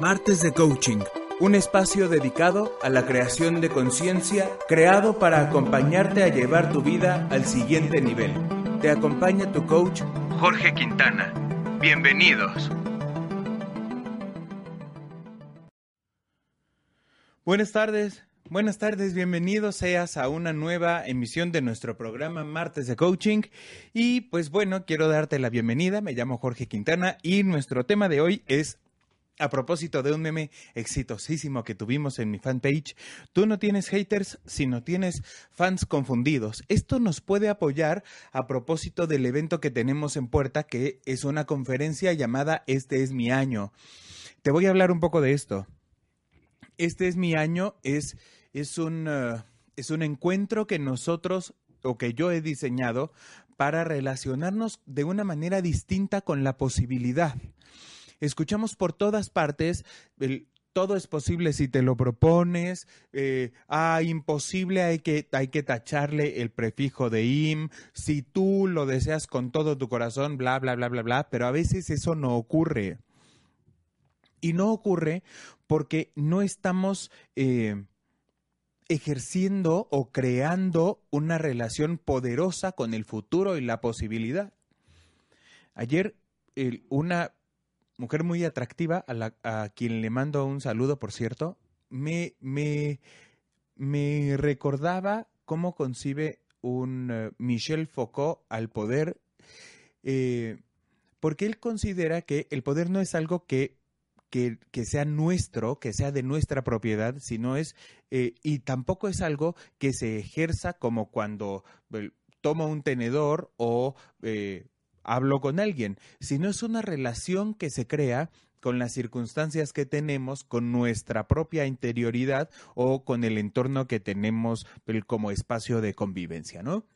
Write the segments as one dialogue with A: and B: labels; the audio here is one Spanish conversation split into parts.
A: Martes de Coaching, un espacio dedicado a la creación de conciencia, creado para acompañarte a llevar tu vida al siguiente nivel. Te acompaña tu coach, Jorge Quintana. Bienvenidos. Buenas tardes, buenas tardes, bienvenidos seas a una nueva emisión de nuestro programa Martes de Coaching. Y pues bueno, quiero darte la bienvenida, me llamo Jorge Quintana y nuestro tema de hoy es a propósito de un meme exitosísimo que tuvimos en mi fanpage, tú no tienes haters, sino tienes fans confundidos. Esto nos puede apoyar a propósito del evento que tenemos en puerta, que es una conferencia llamada Este es mi año. Te voy a hablar un poco de esto. Este es mi año es, es, un, uh, es un encuentro que nosotros o que yo he diseñado para relacionarnos de una manera distinta con la posibilidad escuchamos por todas partes el, todo es posible si te lo propones, eh, ah, imposible hay que, hay que tacharle el prefijo de im, si tú lo deseas con todo tu corazón, bla, bla, bla, bla, bla, pero a veces eso no ocurre. Y no ocurre porque no estamos eh, ejerciendo o creando una relación poderosa con el futuro y la posibilidad. Ayer una mujer muy atractiva, a, la, a quien le mando un saludo, por cierto, me, me, me recordaba cómo concibe un uh, Michel Foucault al poder, eh, porque él considera que el poder no es algo que, que, que, sea nuestro, que sea de nuestra propiedad, sino es, eh, y tampoco es algo que se ejerza como cuando eh, tomo un tenedor o hablo con alguien, sino es una relación que se crea con las circunstancias que tenemos, con nuestra propia interioridad o con el entorno que tenemos como espacio de convivencia, ¿no?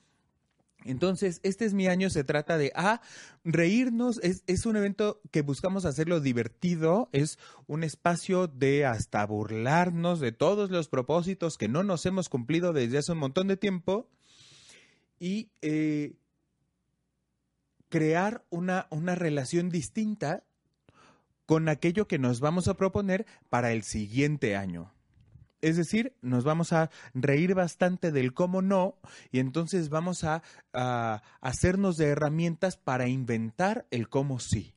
A: Entonces, este es mi año, se trata de, ah, reírnos, es, un evento que buscamos hacerlo divertido, es un espacio de hasta burlarnos de todos los propósitos que no nos hemos cumplido desde hace un montón de tiempo y eh, crear una, una relación distinta con aquello que nos vamos a proponer para el siguiente año. Es decir, nos vamos a reír bastante del cómo no y entonces vamos a, hacernos de herramientas para inventar el cómo sí.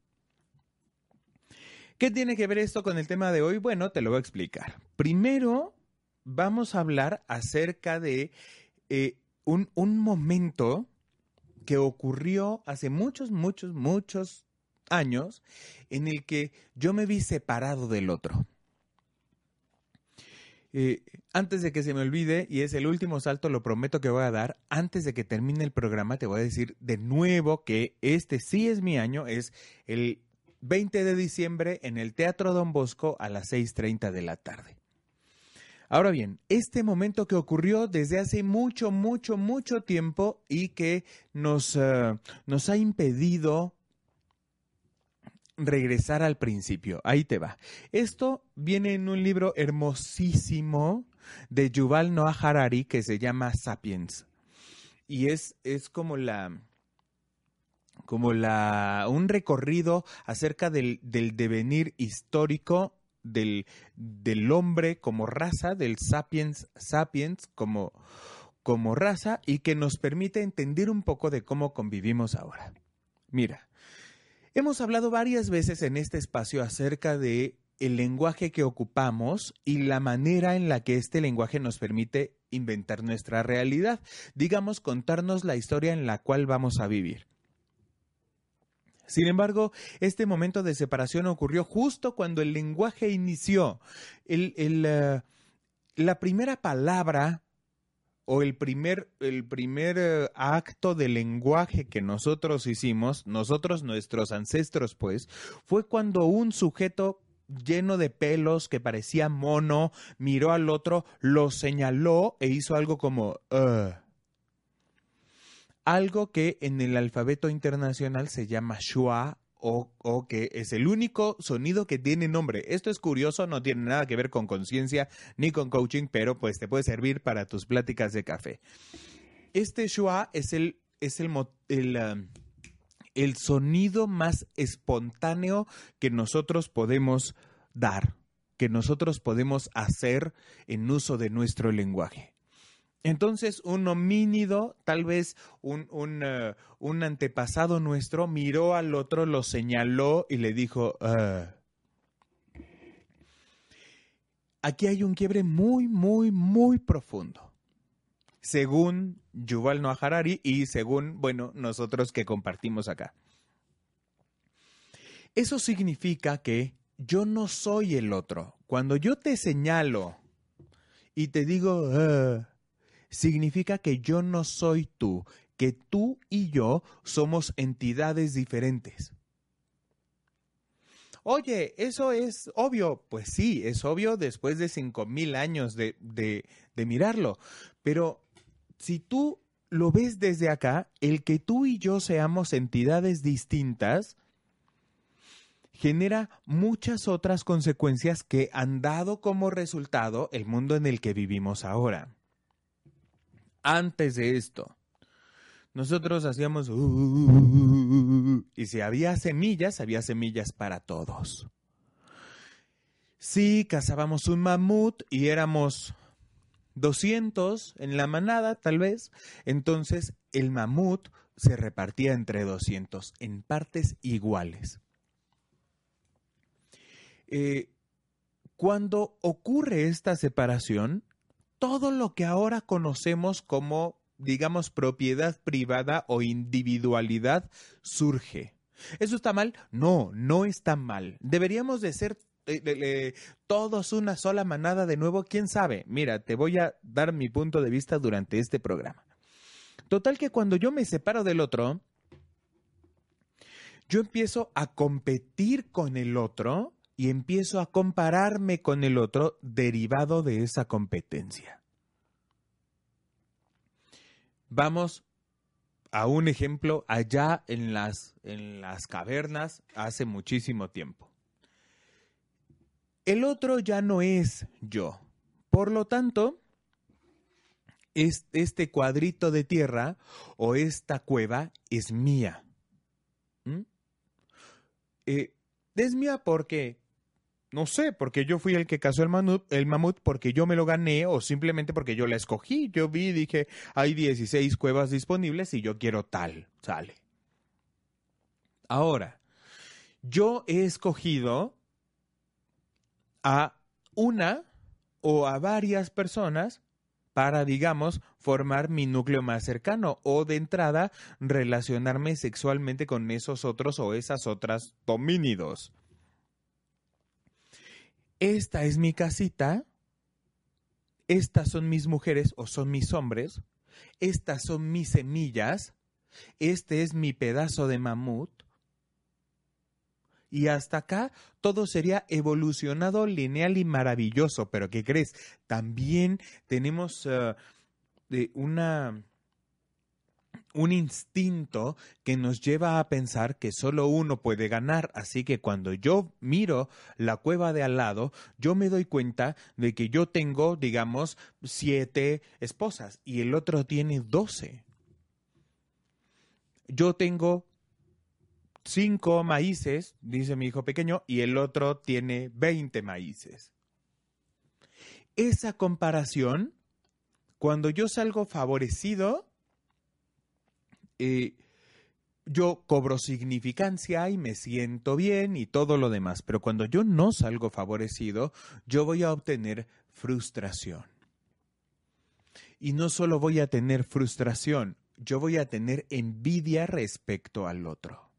A: ¿Qué tiene que ver esto con el tema de hoy? Bueno, te lo voy a explicar. Primero, vamos a hablar acerca de eh, un, un momento que ocurrió hace muchos, muchos, muchos años en el que yo me vi separado del otro. Eh, antes de que se me olvide, y es el último salto, lo prometo que voy a dar, antes de que termine el programa, te voy a decir de nuevo que este sí es mi año, es el 20 de diciembre en el Teatro Don Bosco a las 6.30 de la tarde. Ahora bien, este momento que ocurrió desde hace mucho, mucho, mucho tiempo y que nos, uh, nos ha impedido regresar al principio. Ahí te va. Esto viene en un libro hermosísimo de Yuval Noah Harari que se llama Sapiens. Y es, es como la como la un recorrido acerca del, del devenir histórico del, del hombre como raza, del sapiens sapiens como, como raza y que nos permite entender un poco de cómo convivimos ahora. Mira, hemos hablado varias veces en este espacio acerca de el lenguaje que ocupamos y la manera en la que este lenguaje nos permite inventar nuestra realidad, digamos, contarnos la historia en la cual vamos a vivir. Sin embargo, este momento de separación ocurrió justo cuando el lenguaje inició. El, el, uh, la primera palabra o el primer, el primer eh, acto de lenguaje que nosotros hicimos, nosotros, nuestros ancestros, pues, fue cuando un sujeto lleno de pelos que parecía mono miró al otro, lo señaló e hizo algo como algo que en el alfabeto internacional se llama schwa o, que es el único sonido que tiene nombre. Esto es curioso, no tiene nada que ver con conciencia ni con coaching, pero pues te puede servir para tus pláticas de café. Este schwa es el, es el, el, um, el sonido más espontáneo que nosotros podemos dar, que nosotros podemos hacer en uso de nuestro lenguaje. Entonces un homínido, tal vez un, uh, un, antepasado nuestro, miró al otro, lo señaló y le dijo, ah". aquí hay un quiebre muy, muy, muy profundo. Según Yuval Noah Harari y según, bueno, nosotros que compartimos acá. Eso significa que yo no soy el otro. Cuando yo te señalo y te digo, ah", significa que yo no soy tú, que tú y yo somos entidades diferentes. Oye, eso es obvio. Pues sí, es obvio después de cinco mil años de, de, de mirarlo. Pero si tú lo ves desde acá, el que tú y yo seamos entidades distintas genera muchas otras consecuencias que han dado como resultado el mundo en el que vivimos ahora antes de esto. Nosotros hacíamos... Uh", y si había semillas, había semillas para todos. Si cazábamos un mamut y éramos 200 en la manada, tal vez, entonces el mamut se repartía entre 200 en partes iguales. Eh, cuando ocurre esta separación, todo lo que ahora conocemos como, digamos, propiedad privada o individualidad surge. ¿Eso está mal? No, no está mal. Deberíamos de ser eh, todos una sola manada de nuevo, quién sabe. Mira, te voy a dar mi punto de vista durante este programa. Total que cuando yo me separo del otro, yo empiezo a competir con el otro y empiezo a compararme con el otro derivado de esa competencia. Vamos a un ejemplo allá en las, en las cavernas hace muchísimo tiempo. El otro ya no es yo. Por lo tanto, este cuadrito de tierra o esta cueva es mía. ¿Mm? Eh, es mía porque no sé, porque yo fui el que cazó el mamut, el mamut, porque yo me lo gané o simplemente porque yo la escogí. Yo vi y dije, hay 16 cuevas disponibles y yo quiero tal, sale. Ahora, yo he escogido a una o a varias personas para, digamos, formar mi núcleo más cercano o de entrada relacionarme sexualmente con esos otros o esas otras domínidos esta es mi casita, estas son mis mujeres o son mis hombres, estas son mis semillas, este es mi pedazo de mamut. Y hasta acá todo sería evolucionado, lineal y maravilloso. Pero ¿qué crees? También tenemos uh, una un instinto que nos lleva a pensar que solo uno puede ganar. Así que cuando yo miro la cueva de al lado, yo me doy cuenta de que yo tengo, digamos, siete esposas y el otro tiene doce. Yo tengo cinco maíces, dice mi hijo pequeño, y el otro tiene veinte maíces. Esa comparación, cuando yo salgo favorecido, eh, yo cobro significancia y me siento bien y todo lo demás, pero cuando yo no salgo favorecido, yo voy a obtener frustración. Y no solo voy a tener frustración, yo voy a tener envidia respecto al otro.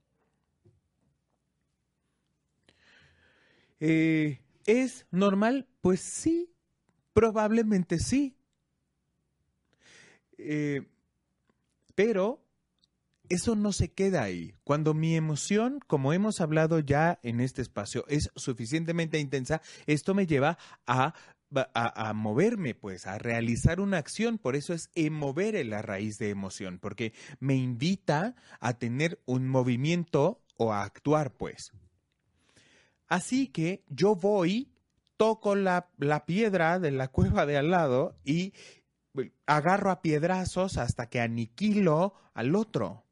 A: Eh, ¿Es normal? Pues sí, probablemente sí. Eh, pero eso no se queda ahí. Cuando mi emoción, como hemos hablado ya en este espacio, es suficientemente intensa, esto me lleva a, moverme, pues, a realizar una acción. Por eso es mover en la raíz de emoción, porque me invita a tener un movimiento o a actuar, pues. Así que yo voy, toco la piedra de la cueva de al lado y agarro a piedrazos hasta que aniquilo al otro.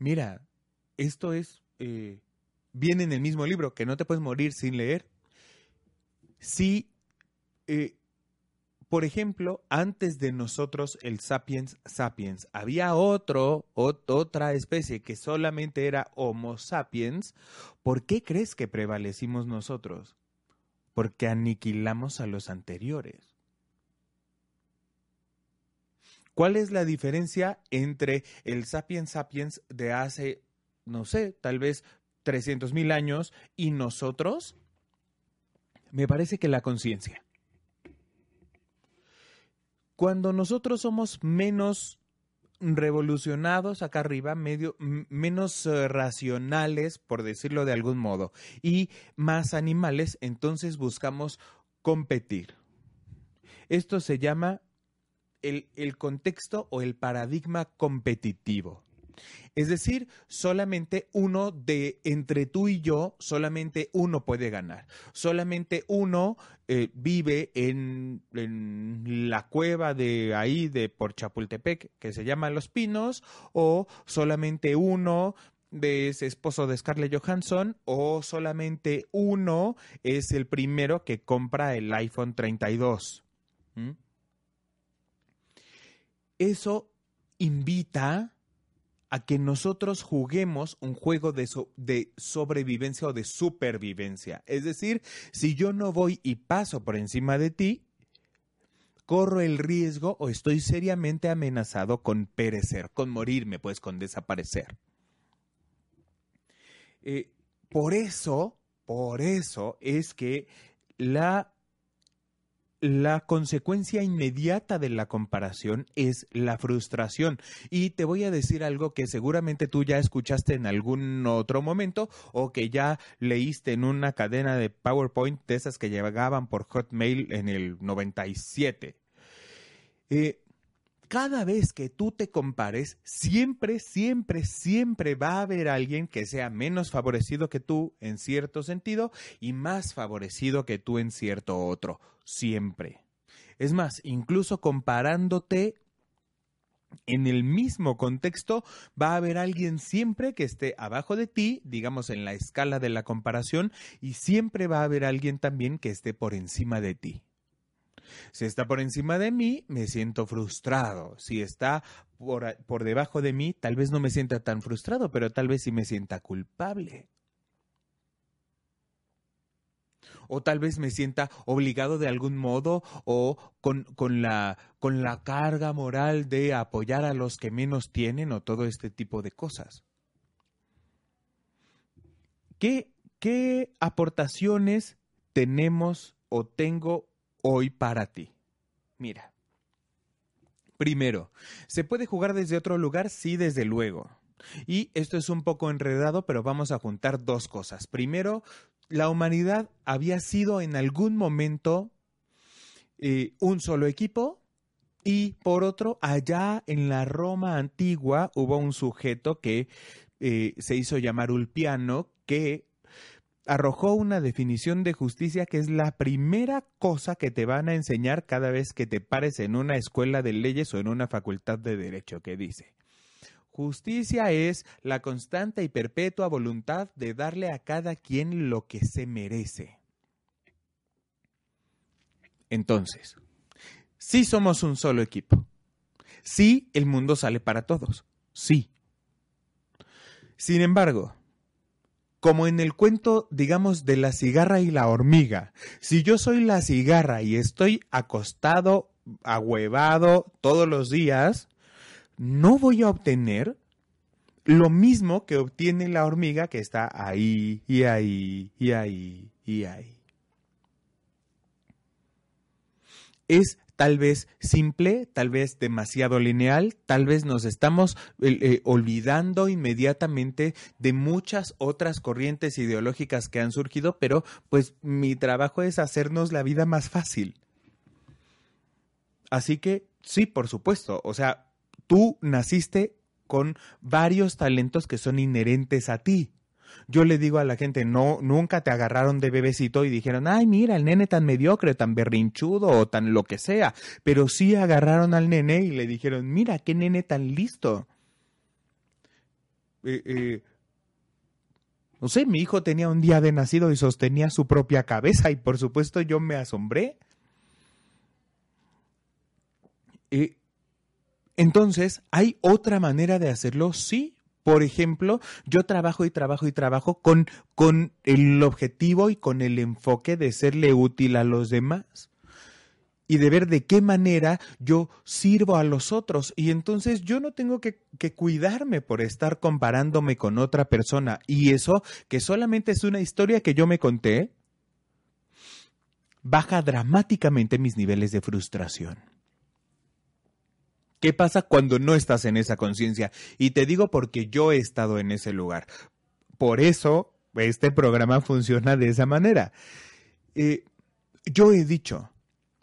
A: Mira, esto es, eh, viene en el mismo libro, que no te puedes morir sin leer. Si, eh, por ejemplo, antes de nosotros, el sapiens sapiens, había otro, otra especie que solamente era Homo sapiens, ¿por qué crees que prevalecimos nosotros? Porque aniquilamos a los anteriores. ¿Cuál es la diferencia entre el sapiens sapiens de hace, no sé, tal vez 300 mil años y nosotros? Me parece que la conciencia. Cuando nosotros somos menos revolucionados acá arriba, medio, menos eh, racionales, por decirlo de algún modo, y más animales, entonces buscamos competir. Esto se llama el, contexto o el paradigma competitivo. Es decir, solamente uno de entre tú y yo, solamente uno puede ganar. Solamente uno eh, vive en, la cueva de ahí, de por Chapultepec, que se llama Los Pinos, o solamente uno es esposo de Scarlett Johansson, o solamente uno es el primero que compra el iPhone 32 eso invita a que nosotros juguemos un juego de, sobrevivencia o de supervivencia. Es decir, si yo no voy y paso por encima de ti, corro el riesgo o estoy seriamente amenazado con perecer, con morirme, pues con desaparecer. Eh, por eso, por eso es que la la consecuencia inmediata de la comparación es la frustración. Y te voy a decir algo que seguramente tú ya escuchaste en algún otro momento o que ya leíste en una cadena de PowerPoint de esas que llegaban por Hotmail en el 97. Eh, cada vez que tú te compares, siempre, siempre, siempre va a haber alguien que sea menos favorecido que tú en cierto sentido y más favorecido que tú en cierto otro. Siempre. Es más, incluso comparándote en el mismo contexto va a haber alguien siempre que esté abajo de ti, digamos en la escala de la comparación, y siempre va a haber alguien también que esté por encima de ti. Si está por encima de mí, me siento frustrado. Si está por, por debajo de mí, tal vez no me sienta tan frustrado, pero tal vez sí me sienta culpable. o tal vez me sienta obligado de algún modo o con, con, la, con la carga moral de apoyar a los que menos tienen o todo este tipo de cosas. ¿Qué, qué aportaciones tenemos o tengo hoy para ti. Mira. Primero, ¿se puede jugar desde otro lugar? Sí, desde luego. Y esto es un poco enredado, pero vamos a juntar dos cosas. Primero, la humanidad había sido en algún momento eh, un solo equipo y por otro, allá en la Roma antigua hubo un sujeto que eh, se hizo llamar Ulpiano, que arrojó una definición de justicia que es la primera cosa que te van a enseñar cada vez que te pares en una escuela de leyes o en una facultad de derecho, que dice, justicia es la constante y perpetua voluntad de darle a cada quien lo que se merece. Entonces, sí somos un solo equipo. Sí, el mundo sale para todos. Sí. Sin embargo, como en el cuento, digamos, de la cigarra y la hormiga. Si yo soy la cigarra y estoy acostado, ahuevado todos los días, no voy a obtener lo mismo que obtiene la hormiga que está ahí y ahí y ahí y ahí. Es tal vez simple, tal vez demasiado lineal, tal vez nos estamos eh, olvidando inmediatamente de muchas otras corrientes ideológicas que han surgido, pero pues mi trabajo es hacernos la vida más fácil. Así que sí, por supuesto, o sea, tú naciste con varios talentos que son inherentes a ti. Yo le digo a la gente, no, nunca te agarraron de bebecito y dijeron, ay, mira, el nene tan mediocre, tan berrinchudo o tan lo que sea. Pero sí agarraron al nene y le dijeron, mira, qué nene tan listo. Eh, eh, no sé, mi hijo tenía un día de nacido y sostenía su propia cabeza y por supuesto yo me asombré. Eh, entonces, ¿hay otra manera de hacerlo? Sí. Por ejemplo, yo trabajo y trabajo y trabajo con, con el objetivo y con el enfoque de serle útil a los demás y de ver de qué manera yo sirvo a los otros. Y entonces yo no tengo que, que, cuidarme por estar comparándome con otra persona. Y eso, que solamente es una historia que yo me conté, baja dramáticamente mis niveles de frustración. ¿Qué pasa cuando no estás en esa conciencia? Y te digo porque yo he estado en ese lugar. Por eso este programa funciona de esa manera. Eh, yo he dicho,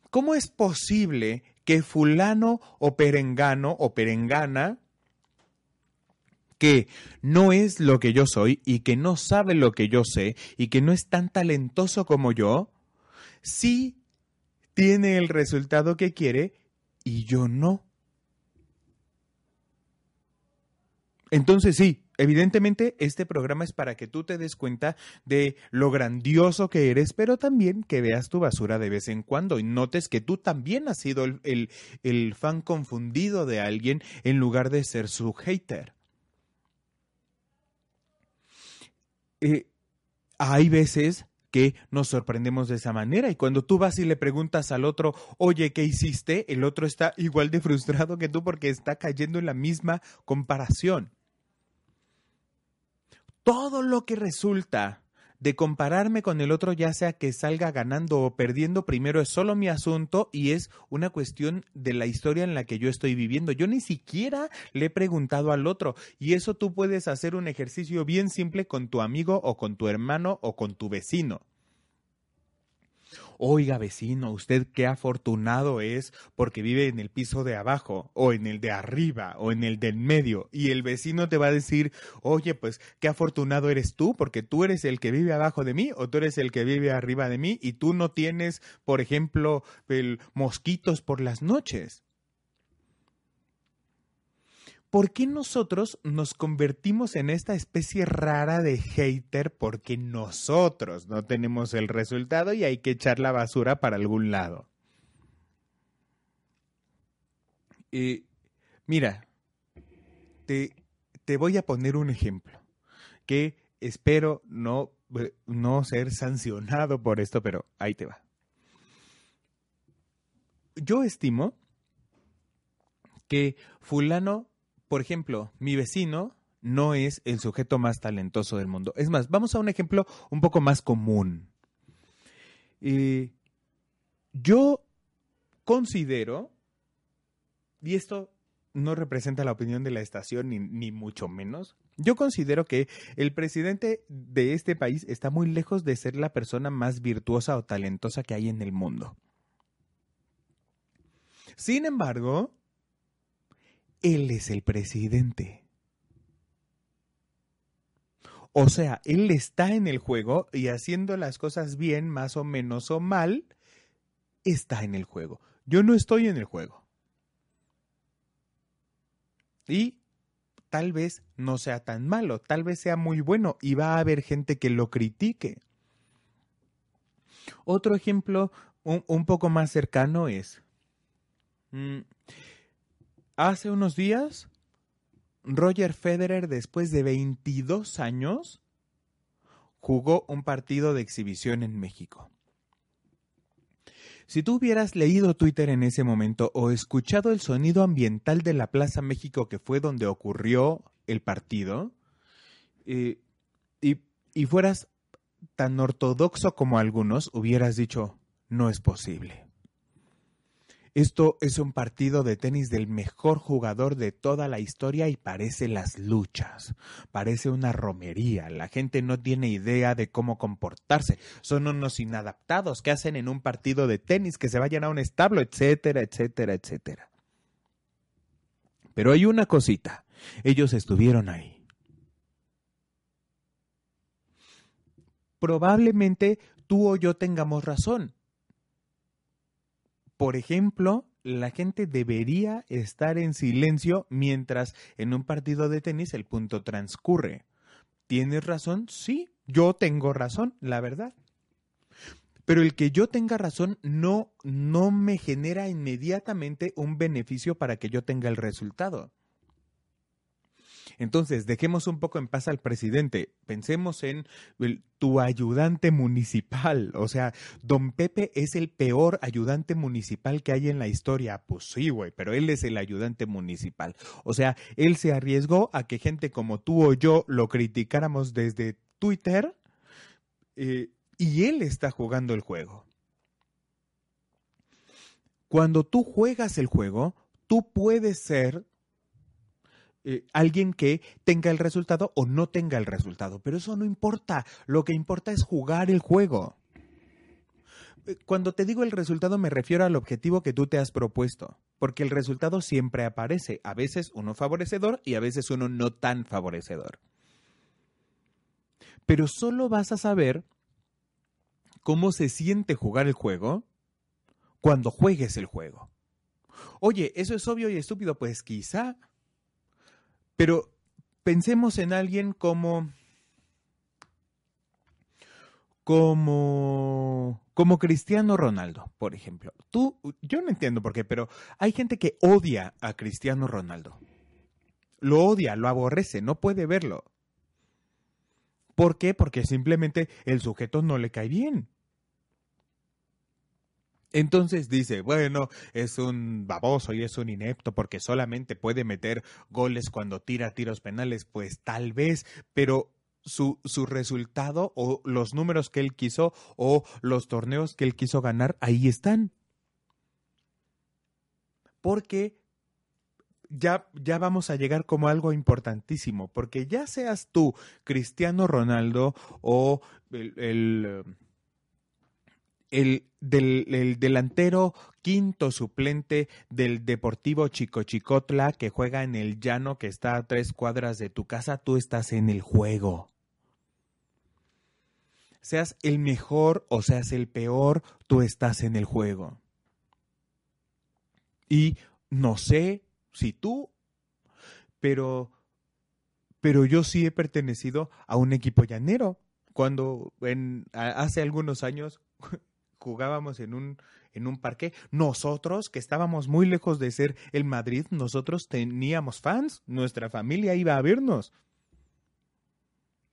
A: ¿cómo es posible que fulano o perengano o perengana que no es lo que yo soy y que no sabe lo que yo sé y que no es tan talentoso como yo, sí tiene el resultado que quiere y yo no? Entonces sí, evidentemente este programa es para que tú te des cuenta de lo grandioso que eres, pero también que veas tu basura de vez en cuando y notes que tú también has sido el, fan confundido de alguien en lugar de ser su hater. Eh, hay veces que nos sorprendemos de esa manera y cuando tú vas y le preguntas al otro, oye, ¿qué hiciste? El otro está igual de frustrado que tú porque está cayendo en la misma comparación todo lo que resulta de compararme con el otro, ya sea que salga ganando o perdiendo, primero es solo mi asunto y es una cuestión de la historia en la que yo estoy viviendo. Yo ni siquiera le he preguntado al otro y eso tú puedes hacer un ejercicio bien simple con tu amigo o con tu hermano o con tu vecino. Oiga, vecino, usted qué afortunado es porque vive en el piso de abajo, o en el de arriba, o en el del medio. Y el vecino te va a decir, oye, pues qué afortunado eres tú, porque tú eres el que vive abajo de mí, o tú eres el que vive arriba de mí, y tú no tienes, por ejemplo, el mosquitos por las noches. ¿Por qué nosotros nos convertimos en esta especie rara de hater porque nosotros no tenemos el resultado y hay que echar la basura para algún lado? Eh, mira, te, te, voy a poner un ejemplo que espero no, no ser sancionado por esto, pero ahí te va. Yo estimo que fulano por ejemplo, mi vecino no es el sujeto más talentoso del mundo. Es más, vamos a un ejemplo un poco más común. yo considero, y esto no representa la opinión de la estación ni, ni, mucho menos, yo considero que el presidente de este país está muy lejos de ser la persona más virtuosa o talentosa que hay en el mundo. Sin embargo, él es el presidente. O sea, él está en el juego y haciendo las cosas bien, más o menos o mal, está en el juego. Yo no estoy en el juego. Y tal vez no sea tan malo, tal vez sea muy bueno y va a haber gente que lo critique. Otro ejemplo un, poco más cercano es, mm, Hace unos días, Roger Federer, después de 22 años, jugó un partido de exhibición en México. Si tú hubieras leído Twitter en ese momento o escuchado el sonido ambiental de la Plaza México que fue donde ocurrió el partido, eh, y, y fueras tan ortodoxo como algunos, hubieras dicho, no es posible Esto es un partido de tenis del mejor jugador de toda la historia y parece las luchas. Parece una romería. La gente no tiene idea de cómo comportarse. Son unos inadaptados que hacen en un partido de tenis que se vayan a un establo, etcétera, etcétera, etcétera. Pero hay una cosita. Ellos estuvieron ahí. Probablemente tú o yo tengamos razón por ejemplo, la gente debería estar en silencio mientras en un partido de tenis el punto transcurre. ¿Tienes razón? Sí, yo tengo razón, la verdad. Pero el que yo tenga razón no, no me genera inmediatamente un beneficio para que yo tenga el resultado. Entonces, dejemos un poco en paz al presidente. Pensemos en tu ayudante municipal. O sea, don Pepe es el peor ayudante municipal que hay en la historia. Pues sí, güey, pero él es el ayudante municipal. O sea, él se arriesgó a que gente como tú o yo lo criticáramos desde Twitter eh, y él está jugando el juego. Cuando tú juegas el juego, tú puedes ser eh, alguien que tenga el resultado o no tenga el resultado. Pero eso no importa. Lo que importa es jugar el juego. Eh, cuando te digo el resultado me refiero al objetivo que tú te has propuesto, porque el resultado siempre aparece, a veces uno favorecedor y a veces uno no tan favorecedor. Pero solo vas a saber cómo se siente jugar el juego cuando juegues el juego. Oye, eso es obvio y estúpido, pues quizá pero pensemos en alguien como como como Cristiano Ronaldo, por ejemplo. Tú yo no entiendo por qué, pero hay gente que odia a Cristiano Ronaldo. Lo odia, lo aborrece, no puede verlo. ¿Por qué? Porque simplemente el sujeto no le cae bien. Entonces dice, bueno, es un baboso y es un inepto porque solamente puede meter goles cuando tira tiros penales, pues tal vez, pero su, su, resultado o los números que él quiso o los torneos que él quiso ganar, ahí están. Porque ya, ya vamos a llegar como algo importantísimo, porque ya seas tú Cristiano Ronaldo o el el, del, delantero quinto suplente del Deportivo Chicochicotla que juega en el llano que está a tres cuadras de tu casa, tú estás en el juego. Seas el mejor o seas el peor, tú estás en el juego. Y no sé si tú, pero, pero yo sí he pertenecido a un equipo llanero. Cuando hace algunos años jugábamos en un, en un parque, nosotros, que estábamos muy lejos de ser el Madrid, nosotros teníamos fans, nuestra familia iba a vernos.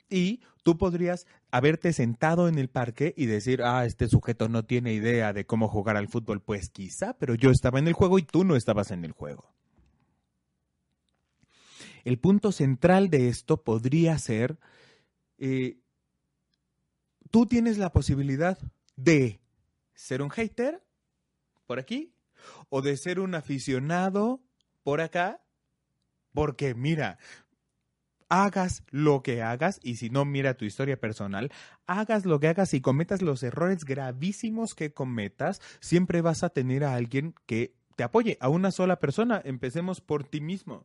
A: Y tú podrías haberte sentado en el parque y decir, ah, este sujeto no tiene idea de cómo jugar al fútbol. Pues quizá, pero yo estaba en el juego y tú no estabas en el juego. El punto central de esto podría ser, eh, tú tienes la posibilidad de ser un hater por aquí o de ser un aficionado por acá. Porque mira, hagas lo que hagas, y si no mira tu historia personal, hagas lo que hagas y cometas los errores gravísimos que cometas, siempre vas a tener a alguien que te apoye, a una sola persona. Empecemos por ti mismo.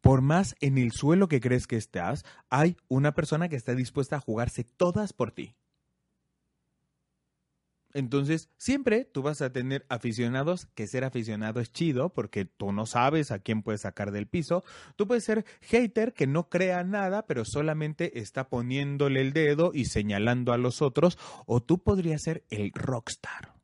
A: Por más en el suelo que crees que estás, hay una persona que está dispuesta a jugarse todas por ti. Entonces, siempre tú vas a tener aficionados, que ser aficionado es chido porque tú no sabes a quién puedes sacar del piso. Tú puedes ser hater que no crea nada, pero solamente está poniéndole el dedo y señalando a los otros. O tú podrías ser el rockstar.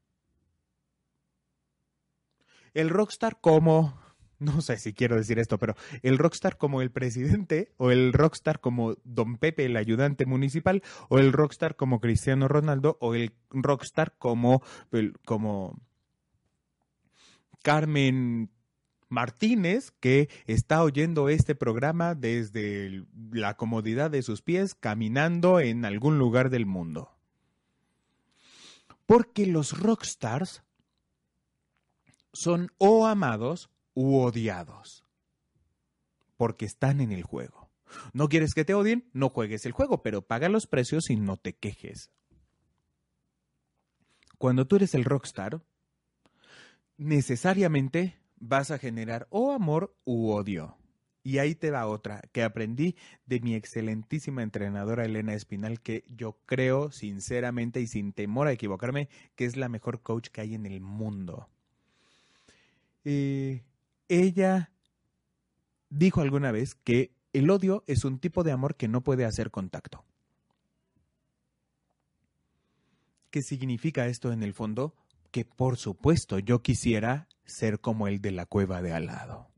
A: El rockstar como no sé si quiero decir esto, pero el rockstar como el presidente, o el rockstar como Don Pepe, el ayudante municipal, o el rockstar como Cristiano Ronaldo, o el rockstar como, como Carmen Martínez, que está oyendo este programa desde la comodidad de sus pies, caminando en algún lugar del mundo. Porque los rockstars son o amados u odiados. Porque están en el juego. No quieres que te odien, no juegues el juego, pero paga los precios y no te quejes. Cuando tú eres el rockstar, necesariamente vas a generar o amor u odio. Y ahí te va otra que aprendí de mi excelentísima entrenadora Elena Espinal, que yo creo sinceramente y sin temor a equivocarme que es la mejor coach que hay en el mundo. Eh, ella dijo alguna vez que el odio es un tipo de amor que no puede hacer contacto. ¿Qué significa esto en el fondo? Que por supuesto yo quisiera ser como el de la cueva de al lado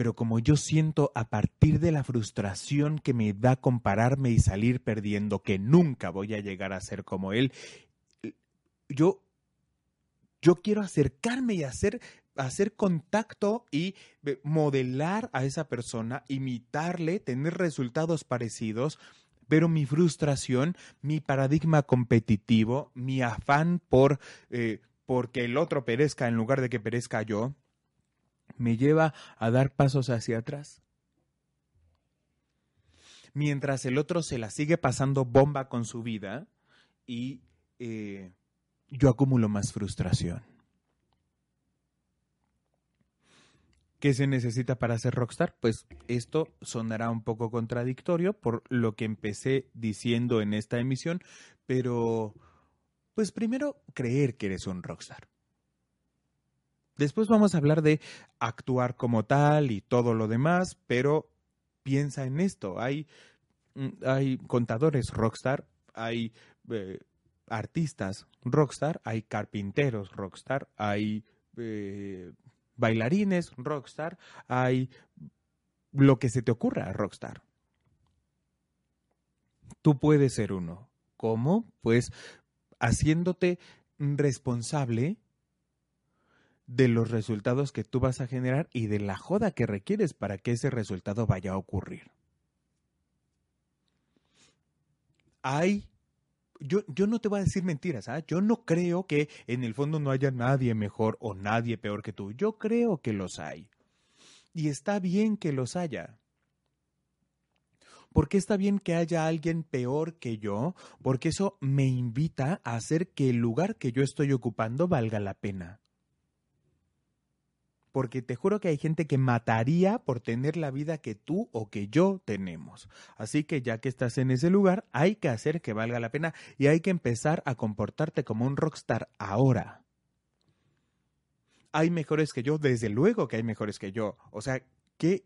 A: pero como yo siento a partir de la frustración que me da compararme y salir perdiendo, que nunca voy a llegar a ser como él, yo, yo quiero acercarme y hacer, hacer contacto y eh, modelar a esa persona, imitarle, tener resultados parecidos, pero mi frustración, mi paradigma competitivo, mi afán por eh, porque el otro perezca en lugar de que perezca yo, me lleva a dar pasos hacia atrás. Mientras el otro se la sigue pasando bomba con su vida y eh, yo acumulo más frustración. ¿Qué se necesita para ser rockstar? Pues esto sonará un poco contradictorio por lo que empecé diciendo en esta emisión, pero pues primero creer que eres un rockstar. Después vamos a hablar de actuar como tal y todo lo demás, pero piensa en esto. Hay, mm, hay contadores rockstar, hay eh, artistas rockstar, hay carpinteros rockstar, hay eh, bailarines rockstar, hay lo que se te ocurra rockstar. Tú puedes ser uno. ¿Cómo? Pues haciéndote responsable de los resultados que tú vas a generar y de la joda que requieres para que ese resultado vaya a ocurrir. Hay, yo, yo no te voy a decir mentiras, ¿ah? yo no creo que en el fondo no haya nadie mejor o nadie peor que tú, yo creo que los hay. Y está bien que los haya. ¿Por qué está bien que haya alguien peor que yo? Porque eso me invita a hacer que el lugar que yo estoy ocupando valga la pena porque te juro que hay gente que mataría por tener la vida que tú o que yo tenemos. Así que ya que estás en ese lugar, hay que hacer que valga la pena y hay que empezar a comportarte como un rockstar ahora. Hay mejores que yo, desde luego que hay mejores que yo. O sea, ¿qué,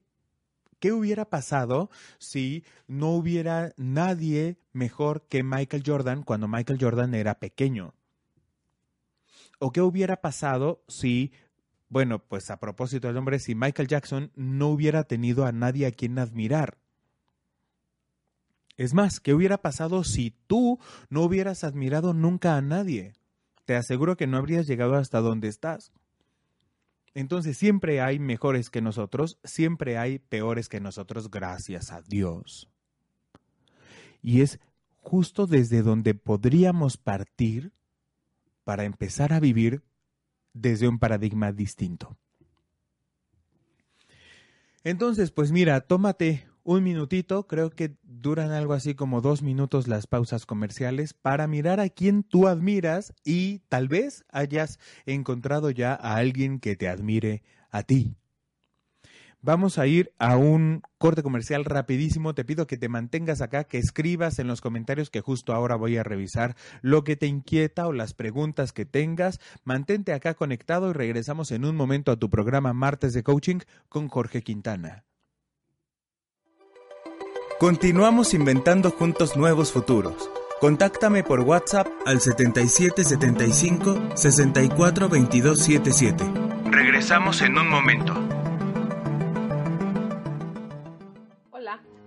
A: qué hubiera pasado si no hubiera nadie mejor que Michael Jordan cuando Michael Jordan era pequeño? ¿O qué hubiera pasado si bueno, pues a propósito del hombre, si Michael Jackson no hubiera tenido a nadie a quien admirar. Es más, ¿qué hubiera pasado si tú no hubieras admirado nunca a nadie? Te aseguro que no habrías llegado hasta donde estás. Entonces siempre hay mejores que nosotros, siempre hay peores que nosotros, gracias a Dios. Y es justo desde donde podríamos partir para empezar a vivir desde un paradigma distinto. Entonces, pues mira, tómate un minutito, creo que duran algo así como dos minutos las pausas comerciales, para mirar a quien tú admiras y tal vez hayas encontrado ya a alguien que te admire a ti. Vamos a ir a un corte comercial rapidísimo. Te pido que te mantengas acá, que escribas en los comentarios que justo ahora voy a revisar lo que te inquieta o las preguntas que tengas. Mantente acá conectado y regresamos en un momento a tu programa Martes de Coaching con Jorge Quintana.
B: Continuamos inventando juntos nuevos futuros. Contáctame por WhatsApp al 7775 64 Regresamos en un momento.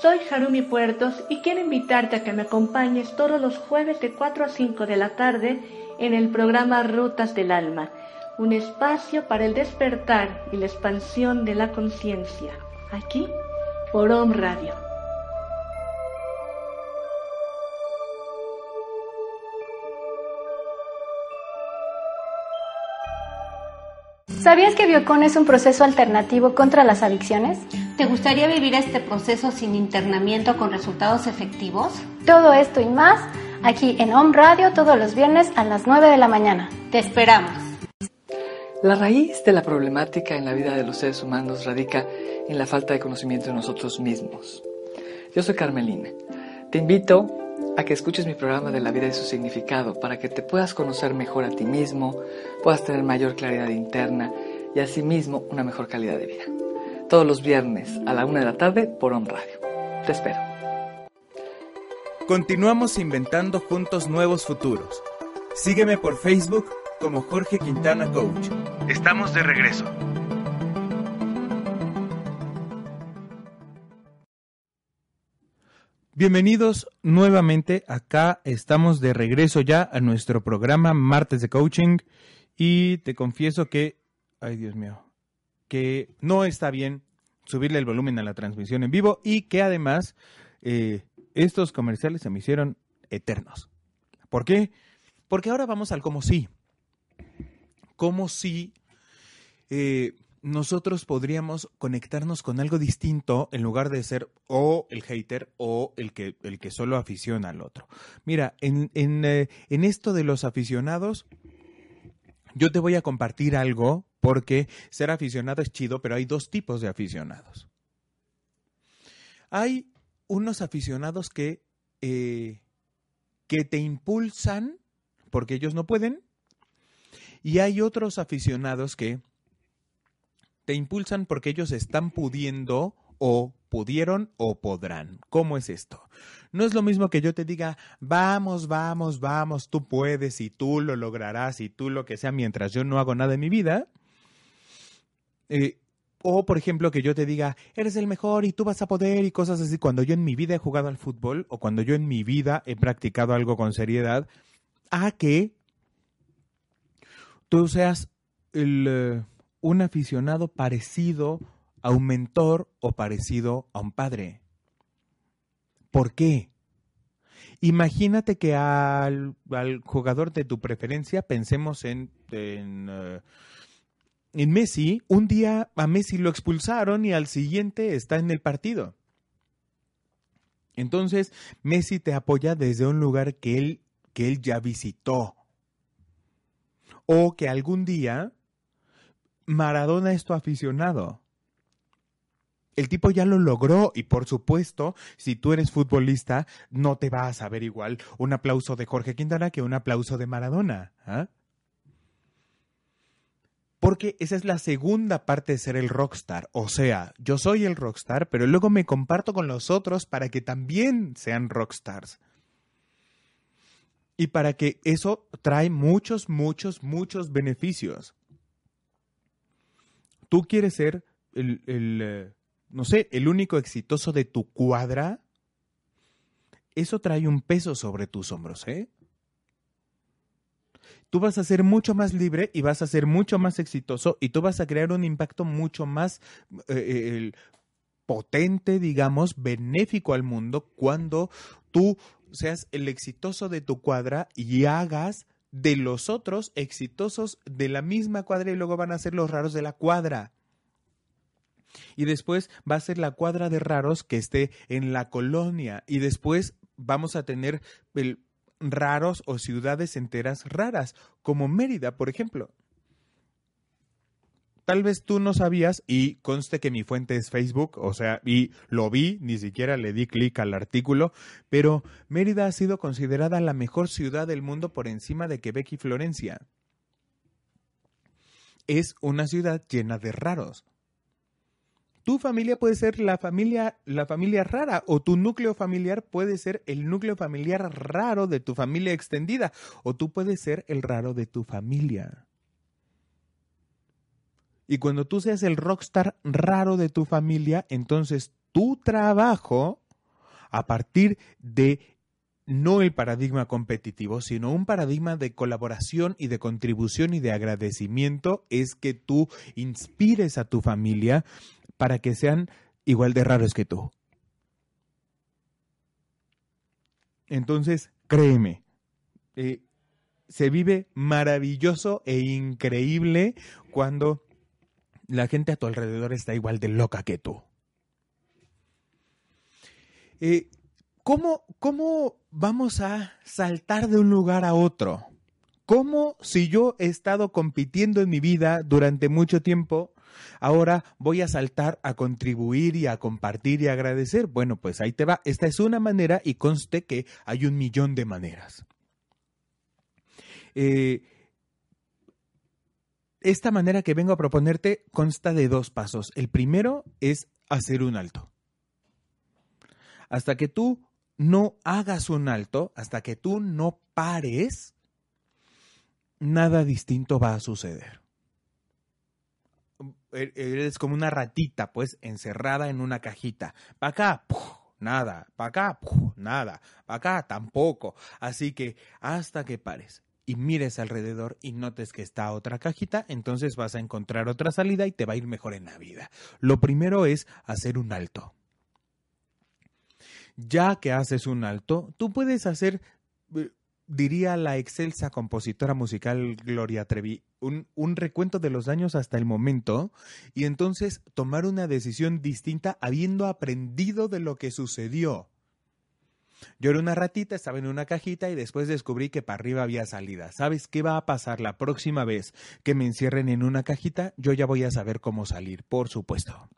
C: Soy Harumi Puertos y quiero invitarte a que me acompañes todos los jueves de 4 a 5 de la tarde en el programa Rutas del Alma, un espacio para el despertar y la expansión de la conciencia, aquí por Om Radio.
D: ¿Sabías que Biocon es un proceso alternativo contra las adicciones?
E: ¿Te gustaría vivir este proceso sin internamiento con resultados efectivos?
D: Todo esto y más aquí en Home Radio todos los viernes a las 9 de la mañana.
E: Te esperamos.
F: La raíz de la problemática en la vida de los seres humanos radica en la falta de conocimiento de nosotros mismos. Yo soy Carmelina. Te invito a que escuches mi programa de la vida y su significado para que te puedas conocer mejor a ti mismo, puedas tener mayor claridad interna y asimismo una mejor calidad de vida todos los viernes a la una de la tarde por On Radio. Te espero.
A: Continuamos inventando juntos nuevos futuros. Sígueme por Facebook como Jorge Quintana Coach. Estamos de regreso. Bienvenidos nuevamente. Acá estamos de regreso ya a nuestro programa Martes de Coaching y te confieso que, ay Dios mío, que no está bien subirle el volumen a la transmisión en vivo y que además eh, estos comerciales se me hicieron eternos. ¿Por qué? Porque ahora vamos al como sí. Como si eh, nosotros podríamos conectarnos con algo distinto en lugar de ser o el hater o el que, el que solo aficiona al otro. Mira, en, en, eh, en esto de los aficionados, yo te voy a compartir algo porque ser aficionado es chido, pero hay dos tipos de aficionados. Hay unos aficionados que, eh, que te impulsan porque ellos no pueden, y hay otros aficionados que te impulsan porque ellos están pudiendo o pudieron o podrán. ¿Cómo es esto? No es lo mismo que yo te diga, vamos, vamos, vamos, tú puedes y tú lo lograrás y tú lo que sea mientras yo no hago nada en mi vida, eh, o, por ejemplo, que yo te diga, eres el mejor y tú vas a poder y cosas así. Cuando yo en mi vida he jugado al fútbol o cuando yo en mi vida he practicado algo con seriedad, a que tú seas eh, un aficionado parecido a un mentor o parecido a un padre. ¿Por qué? Imagínate que al, jugador de tu preferencia, pensemos en, eh, en Messi, un día a Messi lo expulsaron y al siguiente está en el partido. Entonces, Messi te apoya desde un lugar que él, que él ya visitó. O que algún día Maradona es tu aficionado. El tipo ya lo logró y por supuesto, si tú eres futbolista, no te vas a ver igual un aplauso de Jorge Quintana que un aplauso de Maradona. ¿ah? Porque esa es la segunda parte de ser el rockstar. O sea, yo soy el rockstar, pero luego me comparto con los otros para que también sean rockstars. Y para que eso trae muchos, muchos, muchos beneficios. Tú quieres ser el, el eh, no sé, el único exitoso de tu cuadra. Eso trae un peso sobre tus hombros, ¿eh? Tú vas a ser mucho más libre y vas a ser mucho más exitoso y tú vas a crear un impacto mucho más eh, potente, digamos, benéfico al mundo cuando tú seas el exitoso de tu cuadra y hagas de los otros exitosos de la misma cuadra y luego van a ser los raros de la cuadra. Y después va a ser la cuadra de raros que esté en la colonia y después vamos a tener raros o ciudades enteras raras, como Mérida, por ejemplo. Tal vez tú no sabías, y conste que mi fuente es Facebook, o sea, y lo vi, ni siquiera le di clic al artículo, pero Mérida ha sido considerada la mejor ciudad del mundo por encima de Quebec y Florencia. Es una ciudad llena de raros tu familia puede ser la familia, la familia rara o tu núcleo familiar puede ser el núcleo familiar raro de tu familia extendida o tú puedes ser el raro de tu familia. Y cuando tú seas el rockstar raro de tu familia, entonces tu trabajo, a partir de no el paradigma competitivo, sino un paradigma de colaboración y de contribución y de agradecimiento, es que tú inspires a tu familia para que sean igual de raros que tú. Entonces, créeme, eh, se vive maravilloso e increíble cuando la gente a tu alrededor está igual de loca que tú. Eh, ¿cómo, ¿Cómo vamos a saltar de un lugar a otro? ¿Cómo si yo he estado compitiendo en mi vida durante mucho tiempo, Ahora voy a saltar a contribuir y a compartir y agradecer. Bueno, pues ahí te va. Esta es una manera y conste que hay un millón de maneras. Eh, esta manera que vengo a proponerte consta de dos pasos. El primero es hacer un alto. Hasta que tú no hagas un alto, hasta que tú no pares, nada distinto va a suceder. Er, eres como una ratita, pues, encerrada en una cajita. Para acá, nada. Para acá, nada. Para acá, tampoco. Así que hasta que pares y mires alrededor y notes que está otra cajita, entonces vas a encontrar otra salida y te va a ir mejor en la vida. Lo primero es hacer un alto. Ya que haces un alto, tú puedes hacer eh, diría la excelsa compositora musical Gloria Trevi, un, un, recuento de los años hasta el momento y entonces tomar una decisión distinta habiendo aprendido de lo que sucedió. Yo era una ratita, estaba en una cajita y después descubrí que para arriba había salida. ¿Sabes qué va a pasar la próxima vez que me encierren en una cajita? Yo ya voy a saber cómo salir, por supuesto.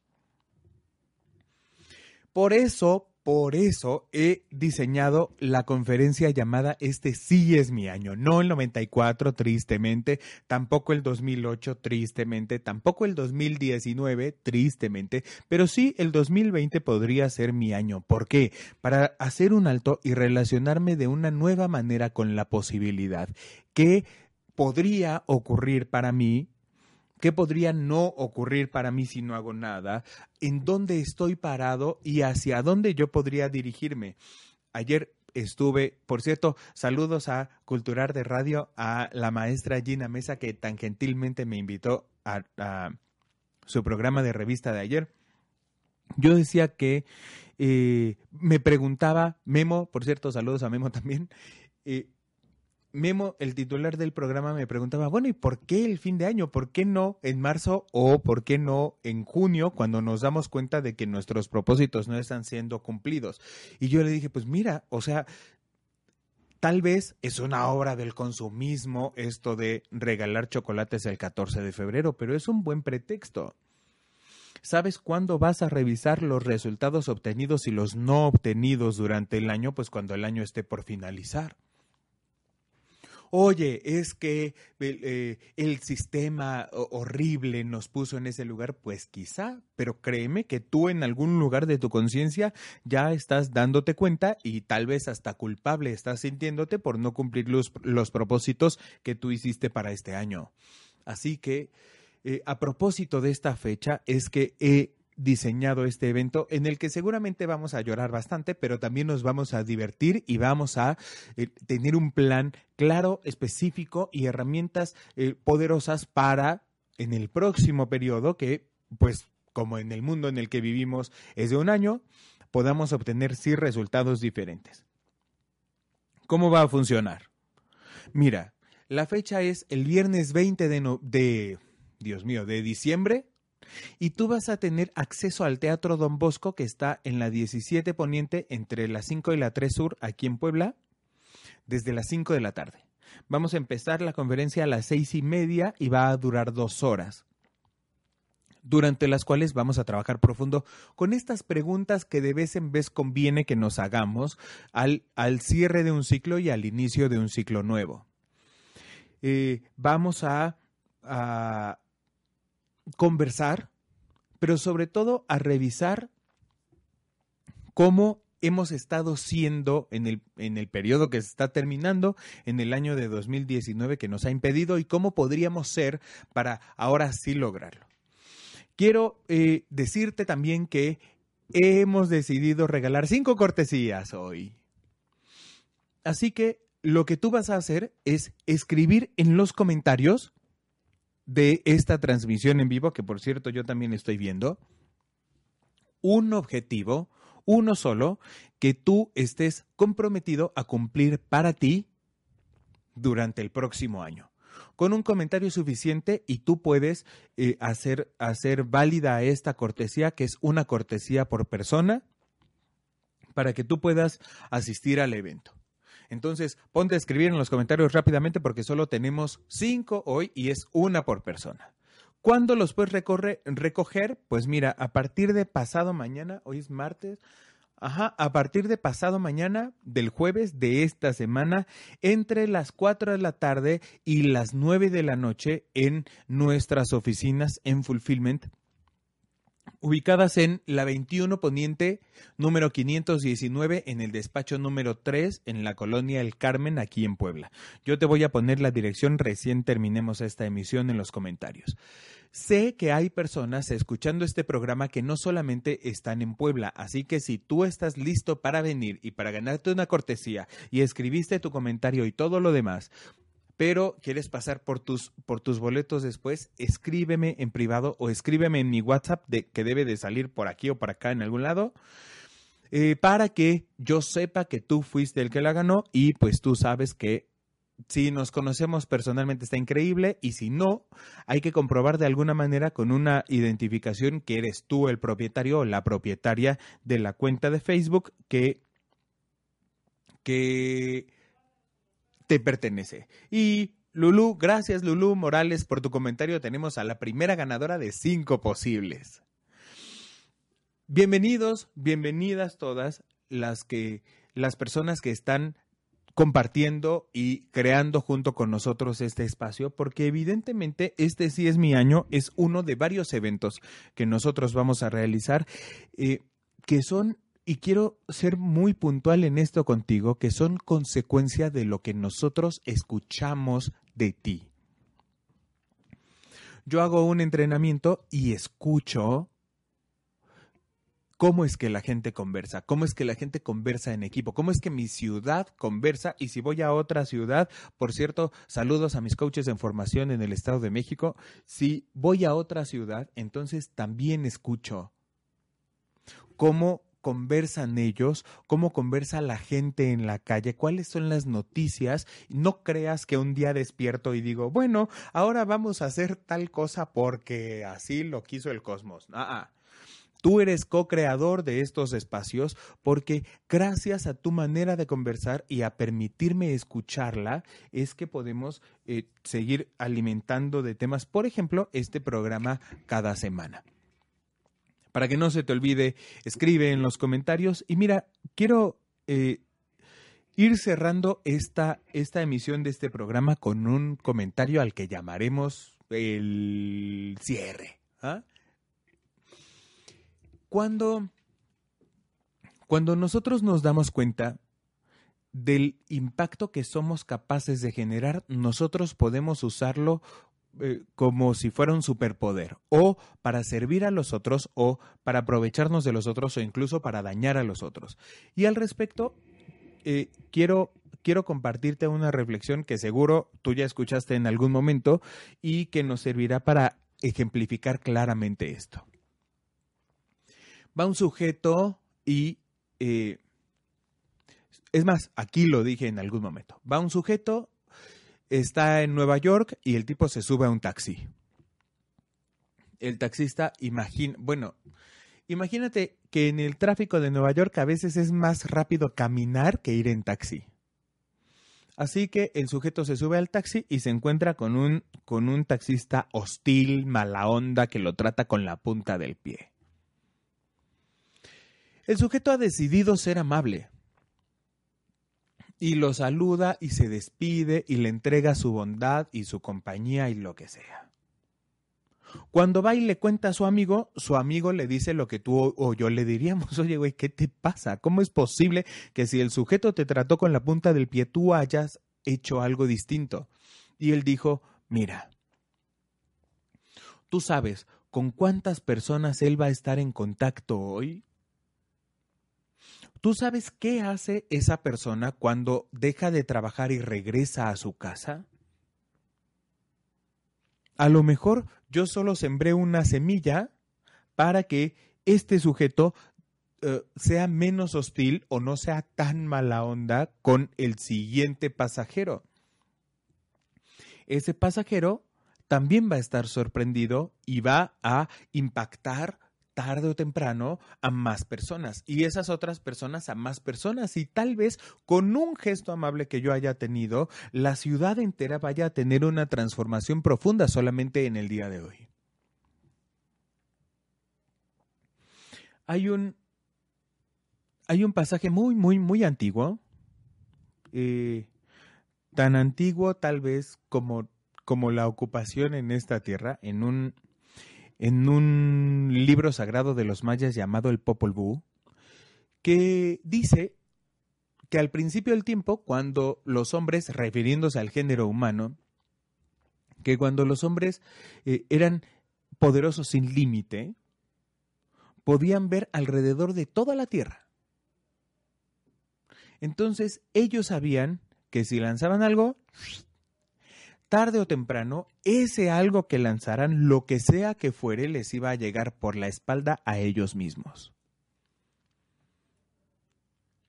A: Por eso, por eso he diseñado la conferencia llamada Este sí es mi año, no el 94 tristemente, tampoco el 2008 tristemente, tampoco el 2019 tristemente, pero sí el 2020 podría ser mi año. ¿Por qué? Para hacer un alto y relacionarme de una nueva manera con la posibilidad que podría ocurrir para mí ¿Qué podría no ocurrir para mí si no hago nada? ¿En dónde estoy parado y hacia dónde yo podría dirigirme? Ayer estuve, por cierto, saludos a Culturar de Radio, a la maestra Gina Mesa que tan gentilmente me invitó a, su programa de revista de ayer. Yo decía que eh, me preguntaba, Memo, por cierto, saludos a Memo también, eh, Memo, el titular del programa, me preguntaba, bueno, ¿y por qué el fin de año? ¿Por qué no en marzo o por qué no en junio cuando nos damos cuenta de que nuestros propósitos no están siendo cumplidos? Y yo le dije, pues mira, o sea, tal vez es una obra del consumismo esto de regalar chocolates el 14 de febrero, pero es un buen pretexto. ¿Sabes cuándo vas a revisar los resultados obtenidos y los no obtenidos durante el año? Pues cuando el año esté por finalizar oye, es que eh, el sistema horrible nos puso en ese lugar, pues quizá, pero créeme que tú en algún lugar de tu conciencia ya estás dándote cuenta y tal vez hasta culpable estás sintiéndote por no cumplir los, los propósitos que tú hiciste para este año. Así que, eh, a propósito de esta fecha, es que he diseñado este evento en el que seguramente vamos a llorar bastante, pero también nos vamos a divertir y vamos a eh, tener un plan claro, específico y herramientas eh, poderosas para en el próximo periodo que, pues, como en el mundo en el que vivimos es de un año, podamos obtener sí resultados diferentes. ¿Cómo va a funcionar? Mira, la fecha es el viernes 20 de, de Dios mío, de diciembre y tú vas a tener acceso al Teatro Don Bosco que está en la 17 Poniente entre las 5 y la 3 Sur aquí en Puebla desde las 5 de la tarde. Vamos a empezar la conferencia a las seis y media y va a durar dos horas durante las cuales vamos a trabajar profundo con estas preguntas que de vez en vez conviene que nos hagamos al, al cierre de un ciclo y al inicio de un ciclo nuevo. Eh, vamos a, a conversar, pero sobre todo a revisar cómo hemos estado siendo en el, en el periodo que se está terminando, en el año de 2019 que nos ha impedido y cómo podríamos ser para ahora sí lograrlo. Quiero eh, decirte también que hemos decidido regalar cinco cortesías hoy. Así que lo que tú vas a hacer es escribir en los comentarios de esta transmisión en vivo, que por cierto yo también estoy viendo, un objetivo, uno solo, que tú estés comprometido a cumplir para ti durante el próximo año. Con un comentario suficiente y tú puedes eh, hacer, hacer válida esta cortesía, que es una cortesía por persona, para que tú puedas asistir al evento. Entonces, ponte a escribir en los comentarios rápidamente porque solo tenemos cinco hoy y es una por persona. ¿Cuándo los puedes recoger? Pues mira, a partir de pasado mañana, hoy es martes, Ajá, a partir de pasado mañana, del jueves de esta semana, entre las 4 de la tarde y las 9 de la noche en nuestras oficinas en Fulfillment ubicadas en la 21 Poniente, número 519, en el despacho número 3, en la colonia El Carmen, aquí en Puebla. Yo te voy a poner la dirección recién terminemos esta emisión en los comentarios. Sé que hay personas escuchando este programa que no solamente están en Puebla, así que si tú estás listo para venir y para ganarte una cortesía y escribiste tu comentario y todo lo demás, pero quieres pasar por tus, por tus boletos después, escríbeme en privado o escríbeme en mi WhatsApp de, que debe de salir por aquí o por acá en algún lado. Eh, para que yo sepa que tú fuiste el que la ganó y pues tú sabes que si nos conocemos personalmente está increíble y si no, hay que comprobar de alguna manera con una identificación que eres tú el propietario o la propietaria de la cuenta de Facebook que, que te pertenece. Y Lulu, gracias Lulu Morales por tu comentario. Tenemos a la primera ganadora de cinco posibles. Bienvenidos, bienvenidas todas las que las personas que están compartiendo y creando junto con nosotros este espacio, porque evidentemente este sí es mi año, es uno de varios eventos que nosotros vamos a realizar, eh, que son, y quiero ser muy puntual en esto contigo, que son consecuencia de lo que nosotros escuchamos de ti. Yo hago un entrenamiento y escucho cómo es que la gente conversa, cómo es que la gente conversa en equipo, cómo es que mi ciudad conversa y si voy a otra ciudad, por cierto, saludos a mis coaches en formación en el Estado de México, si voy a otra ciudad, entonces también escucho cómo conversan ellos, cómo conversa la gente en la calle, cuáles son las noticias. No creas que un día despierto y digo, bueno, ahora vamos a hacer tal cosa porque así lo quiso el cosmos. Ah, ah. Tú eres co-creador de estos espacios porque gracias a tu manera de conversar y a permitirme escucharla es que podemos eh, seguir alimentando de temas, por ejemplo, este programa cada semana. Para que no se te olvide, escribe en los comentarios y mira, quiero eh, ir cerrando esta, esta emisión de este programa con un comentario al que llamaremos el cierre. ¿ah? Cuando, cuando nosotros nos damos cuenta del impacto que somos capaces de generar, nosotros podemos usarlo eh, como si fuera un superpoder, o para servir a los otros, o para aprovecharnos de los otros, o incluso para dañar a los otros. Y al respecto, eh, quiero, quiero compartirte una reflexión que seguro tú ya escuchaste en algún momento y que nos servirá para ejemplificar claramente esto va un sujeto y... Eh, es más, aquí lo dije en algún momento. Va un sujeto, está en Nueva York y el tipo se sube a un taxi. el taxista bueno, imagínate que en el tráfico de Nueva York a veces es más rápido caminar que ir en taxi. Así que el sujeto se sube al taxi y se encuentra con un, con un taxista hostil, mala onda, que lo trata con la punta del pie. El sujeto ha decidido ser amable y lo saluda y se despide y le entrega su bondad y su compañía y lo que sea. Cuando va y le cuenta a su amigo, su amigo le dice lo que tú o yo le diríamos, oye, güey, ¿qué te pasa? ¿Cómo es posible que si el sujeto te trató con la punta del pie, tú hayas hecho algo distinto? Y él dijo, mira, tú sabes con cuántas personas él va a estar en contacto hoy. ¿Tú sabes qué hace esa persona cuando deja de trabajar y regresa a su casa? A lo mejor yo solo sembré una semilla para que este sujeto eh, sea menos hostil o no sea tan mala onda con el siguiente pasajero. Ese pasajero también va a estar sorprendido y va a impactar tarde o temprano a más personas y esas otras personas a más personas y tal vez con un gesto amable que yo haya tenido, la ciudad entera vaya a tener una transformación profunda solamente en el día de hoy. Hay un, hay un pasaje muy, muy, muy antiguo, eh, tan antiguo tal vez como, como la ocupación en esta tierra, en un en un libro sagrado de los mayas llamado el Popol Vuh, que dice que al principio del tiempo, cuando los hombres, refiriéndose al género humano, que cuando los hombres eh, eran poderosos sin límite, podían ver alrededor de toda la tierra. Entonces ellos sabían que si lanzaban algo, tarde o temprano, ese algo que lanzaran, lo que sea que fuere, les iba a llegar por la espalda a ellos mismos.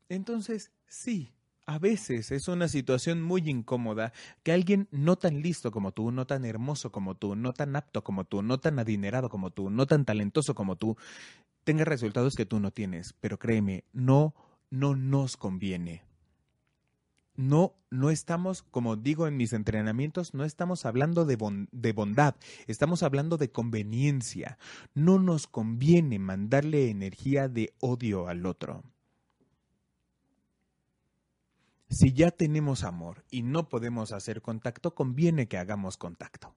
A: Entonces, sí, a veces es una situación muy incómoda que alguien no tan listo como tú, no tan hermoso como tú, no tan apto como tú, no tan adinerado como tú, no tan talentoso como tú, tenga resultados que tú no tienes. Pero créeme, no, no nos conviene no, no estamos, como digo en mis entrenamientos, no estamos hablando de, de, bondad, estamos hablando de conveniencia. No nos conviene mandarle energía de odio al otro. Si ya tenemos amor y no podemos hacer contacto, conviene que hagamos contacto.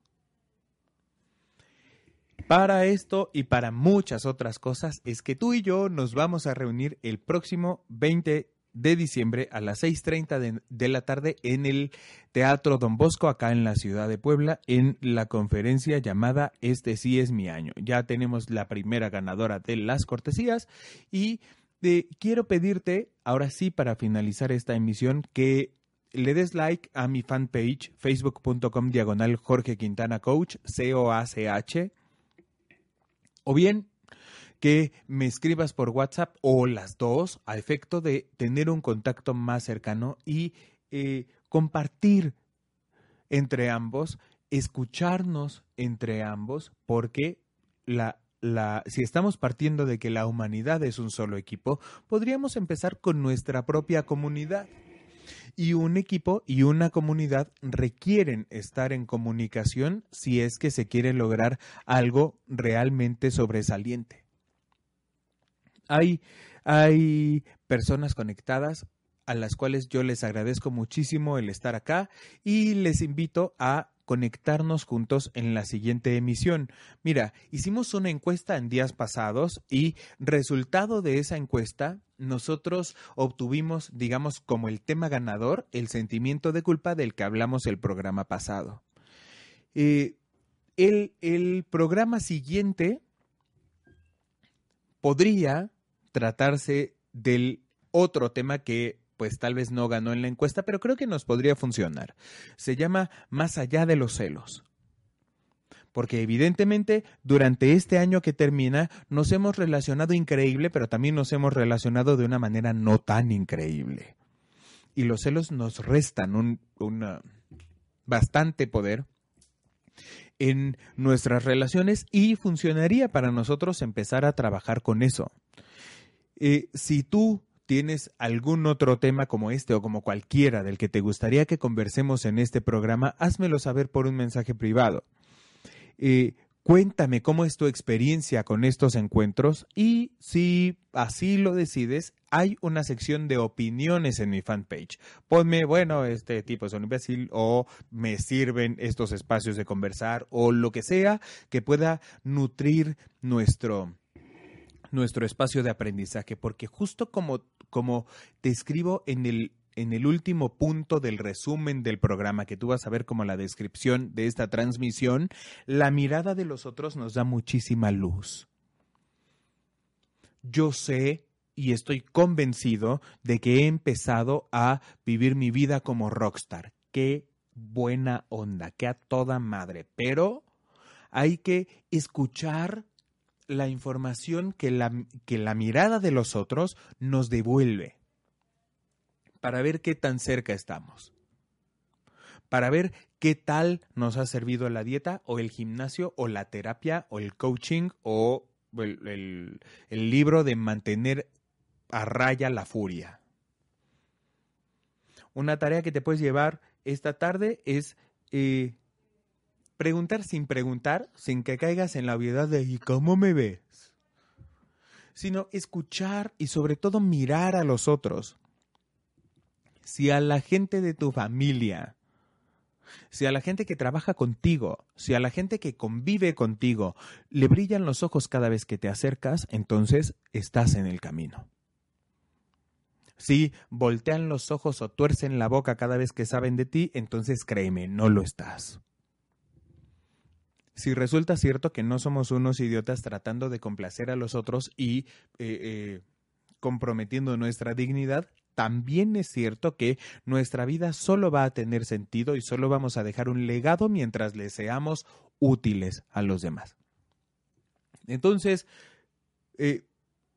A: Para esto y para muchas otras cosas es que tú y yo nos vamos a reunir el próximo 20 de diciembre a las 6.30 de, de, la tarde en el Teatro Don Bosco, acá en la ciudad de Puebla, en la conferencia llamada Este sí es mi año. Ya tenemos la primera ganadora de las cortesías y eh, quiero pedirte, ahora sí, para finalizar esta emisión, que le des like a mi fanpage, facebook.com diagonal Jorge Quintana Coach, C-O-A-C-H, o bien que me escribas por WhatsApp o las dos a efecto de tener un contacto más cercano y eh, compartir entre ambos, escucharnos entre ambos, porque la, la, si estamos partiendo de que la humanidad es un solo equipo, podríamos empezar con nuestra propia comunidad. Y un equipo y una comunidad requieren estar en comunicación si es que se quiere lograr algo realmente sobresaliente. Hay, hay personas conectadas a las cuales yo les agradezco muchísimo el estar acá y les invito a conectarnos juntos en la siguiente emisión. Mira, hicimos una encuesta en días pasados y resultado de esa encuesta, nosotros obtuvimos, digamos, como el tema ganador, el sentimiento de culpa del que hablamos el programa pasado. Eh, el, el programa siguiente podría tratarse del otro tema que pues tal vez no ganó en la encuesta, pero creo que nos podría funcionar. Se llama Más allá de los celos. Porque evidentemente durante este año que termina nos hemos relacionado increíble, pero también nos hemos relacionado de una manera no tan increíble. Y los celos nos restan un, bastante poder en nuestras relaciones y funcionaría para nosotros empezar a trabajar con eso. Eh, si tú tienes algún otro tema como este o como cualquiera del que te gustaría que conversemos en este programa, házmelo saber por un mensaje privado. Eh, cuéntame cómo es tu experiencia con estos encuentros y si así lo decides, hay una sección de opiniones en mi fanpage. Ponme, bueno, este tipo es un imbécil o me sirven estos espacios de conversar o lo que sea que pueda nutrir nuestro nuestro espacio de aprendizaje, porque justo como, como te escribo en el, en el último punto del resumen del programa, que tú vas a ver como la descripción de esta transmisión, la mirada de los otros nos da muchísima luz. Yo sé y estoy convencido de que he empezado a vivir mi vida como rockstar. Qué buena onda, qué a toda madre. Pero hay que escuchar la información que la, que la mirada de los otros nos devuelve para ver qué tan cerca estamos, para ver qué tal nos ha servido la dieta o el gimnasio o la terapia o el coaching o el, libro de mantener a raya la furia. Una tarea que te puedes llevar esta tarde es eh, Preguntar sin preguntar, sin que caigas en la obviedad de ¿y cómo me ves? Sino escuchar y sobre todo mirar a los otros. Si a la gente de tu familia, si a la gente que trabaja contigo, si a la gente que convive contigo, le brillan los ojos cada vez que te acercas, entonces estás en el camino. Si voltean los ojos o tuercen la boca cada vez que saben de ti, entonces créeme, no lo estás. Si resulta cierto que no somos unos idiotas tratando de complacer a los otros y eh, eh, comprometiendo nuestra dignidad, también es cierto que nuestra vida solo va a tener sentido y solo vamos a dejar un legado mientras le seamos útiles a los demás. Entonces, eh,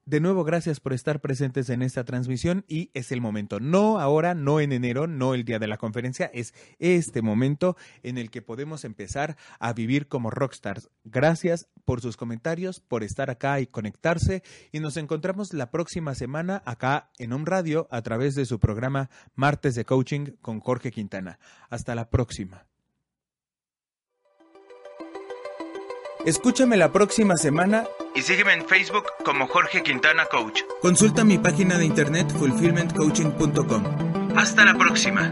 A: de nuevo, gracias por estar presentes en esta transmisión y es el momento, no ahora, no en enero, no el día de la conferencia, es este momento en el que podemos empezar a vivir como rockstars. Gracias por sus comentarios, por estar acá y conectarse y nos encontramos la próxima semana acá en Home Radio a través de su programa Martes de Coaching con Jorge Quintana. Hasta la próxima. Escúchame la próxima semana y sígueme en Facebook como Jorge Quintana Coach. Consulta mi página de internet fulfillmentcoaching.com. Hasta la próxima.